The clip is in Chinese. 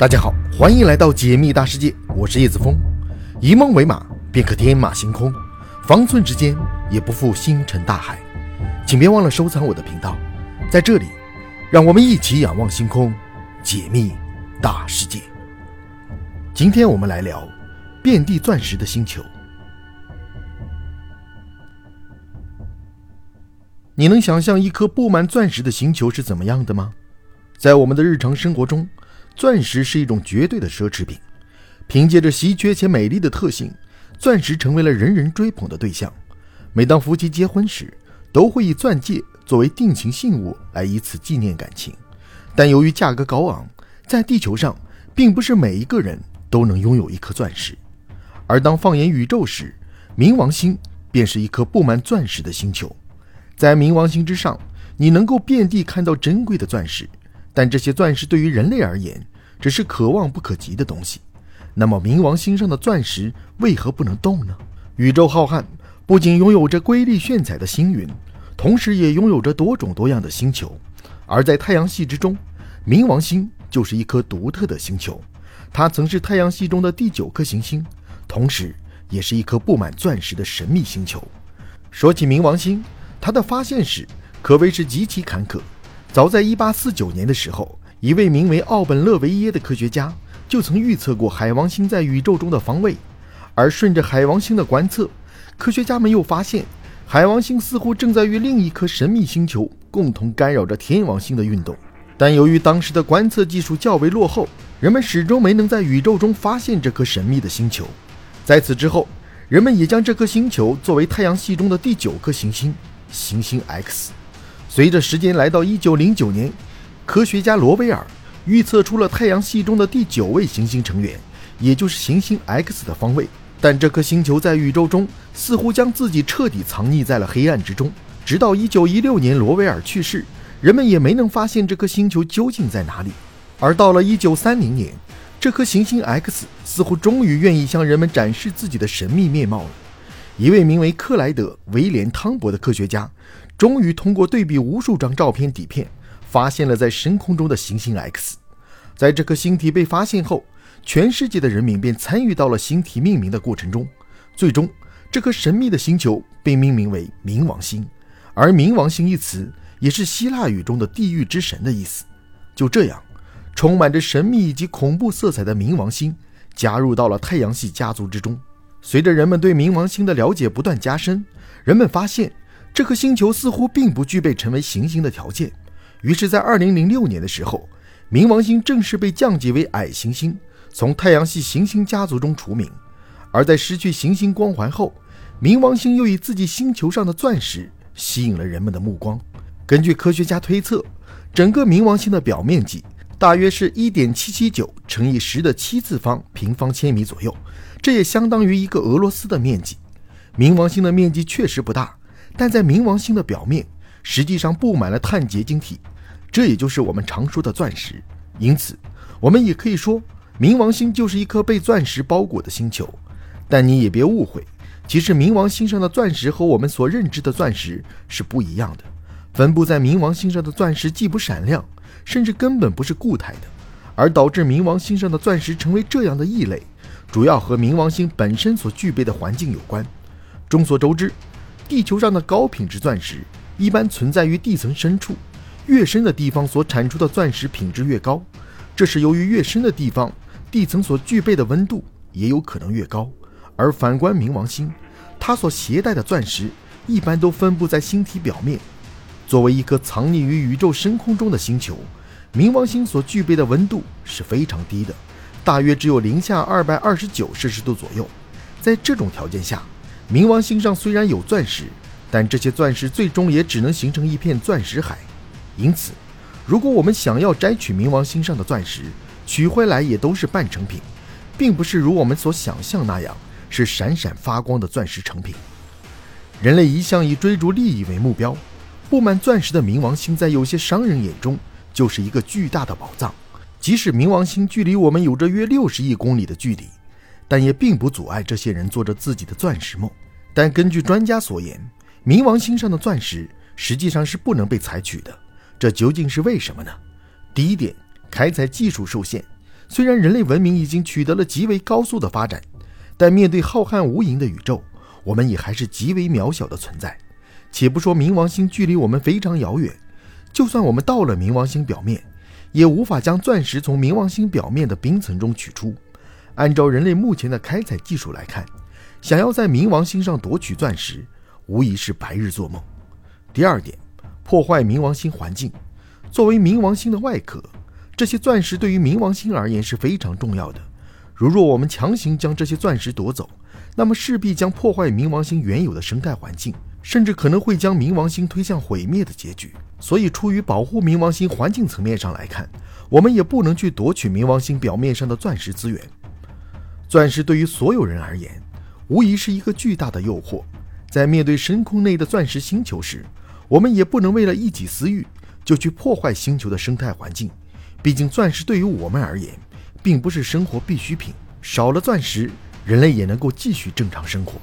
大家好，欢迎来到解密大世界，我是叶子峰。以梦为马，便可天马行空；方寸之间，也不负星辰大海。请别忘了收藏我的频道，在这里，让我们一起仰望星空，解密大世界。今天我们来聊遍地钻石的星球。你能想象一颗布满钻石的星球是怎么样的吗？在我们的日常生活中，钻石是一种绝对的奢侈品，凭借着稀缺且美丽的特性，钻石成为了人人追捧的对象。每当夫妻结婚时，都会以钻戒作为定情信物来以此纪念感情。但由于价格高昂，在地球上，并不是每一个人都能拥有一颗钻石。而当放眼宇宙时，冥王星便是一颗布满钻石的星球。在冥王星之上，你能够遍地看到珍贵的钻石。但这些钻石对于人类而言，只是可望不可及的东西。那么，冥王星上的钻石为何不能动呢？宇宙浩瀚，不仅拥有着瑰丽炫彩的星云，同时也拥有着多种多样的星球。而在太阳系之中，冥王星就是一颗独特的星球。它曾是太阳系中的第九颗行星，同时也是一颗布满钻石的神秘星球。说起冥王星，它的发现史可谓是极其坎坷。早在1849年的时候，一位名为奥本勒维耶的科学家就曾预测过海王星在宇宙中的方位。而顺着海王星的观测，科学家们又发现，海王星似乎正在与另一颗神秘星球共同干扰着天王星的运动。但由于当时的观测技术较为落后，人们始终没能在宇宙中发现这颗神秘的星球。在此之后，人们也将这颗星球作为太阳系中的第九颗行星——行星 X。随着时间来到一九零九年，科学家罗威尔预测出了太阳系中的第九位行星成员，也就是行星 X 的方位。但这颗星球在宇宙中似乎将自己彻底藏匿在了黑暗之中。直到一九一六年罗威尔去世，人们也没能发现这颗星球究竟在哪里。而到了一九三零年，这颗行星 X 似乎终于愿意向人们展示自己的神秘面貌了。一位名为克莱德·威廉·汤博的科学家。终于通过对比无数张照片底片，发现了在深空中的行星 X。在这颗星体被发现后，全世界的人民便参与到了星体命名的过程中。最终，这颗神秘的星球被命名为冥王星。而冥王星一词也是希腊语中的地狱之神的意思。就这样，充满着神秘以及恐怖色彩的冥王星加入到了太阳系家族之中。随着人们对冥王星的了解不断加深，人们发现。这颗星球似乎并不具备成为行星的条件，于是，在2006年的时候，冥王星正式被降级为矮行星，从太阳系行星家族中除名。而在失去行星光环后，冥王星又以自己星球上的钻石吸引了人们的目光。根据科学家推测，整个冥王星的表面积大约是一点七七九乘以十的七次方平方千米左右，这也相当于一个俄罗斯的面积。冥王星的面积确实不大。但在冥王星的表面，实际上布满了碳结晶体，这也就是我们常说的钻石。因此，我们也可以说，冥王星就是一颗被钻石包裹的星球。但你也别误会，其实冥王星上的钻石和我们所认知的钻石是不一样的。分布在冥王星上的钻石既不闪亮，甚至根本不是固态的。而导致冥王星上的钻石成为这样的异类，主要和冥王星本身所具备的环境有关。众所周知。地球上的高品质钻石一般存在于地层深处，越深的地方所产出的钻石品质越高。这是由于越深的地方地层所具备的温度也有可能越高。而反观冥王星，它所携带的钻石一般都分布在星体表面。作为一颗藏匿于宇宙深空中的星球，冥王星所具备的温度是非常低的，大约只有零下二百二十九摄氏度左右。在这种条件下，冥王星上虽然有钻石，但这些钻石最终也只能形成一片钻石海。因此，如果我们想要摘取冥王星上的钻石，取回来也都是半成品，并不是如我们所想象那样是闪闪发光的钻石成品。人类一向以追逐利益为目标，布满钻石的冥王星在有些商人眼中就是一个巨大的宝藏。即使冥王星距离我们有着约六十亿公里的距离。但也并不阻碍这些人做着自己的钻石梦。但根据专家所言，冥王星上的钻石实际上是不能被采取的。这究竟是为什么呢？第一点，开采技术受限。虽然人类文明已经取得了极为高速的发展，但面对浩瀚无垠的宇宙，我们也还是极为渺小的存在。且不说冥王星距离我们非常遥远，就算我们到了冥王星表面，也无法将钻石从冥王星表面的冰层中取出。按照人类目前的开采技术来看，想要在冥王星上夺取钻石，无疑是白日做梦。第二点，破坏冥王星环境。作为冥王星的外壳，这些钻石对于冥王星而言是非常重要的。如若我们强行将这些钻石夺走，那么势必将破坏冥王星原有的生态环境，甚至可能会将冥王星推向毁灭的结局。所以，出于保护冥王星环境层面上来看，我们也不能去夺取冥王星表面上的钻石资源。钻石对于所有人而言，无疑是一个巨大的诱惑。在面对深空内的钻石星球时，我们也不能为了一己私欲就去破坏星球的生态环境。毕竟，钻石对于我们而言，并不是生活必需品。少了钻石，人类也能够继续正常生活。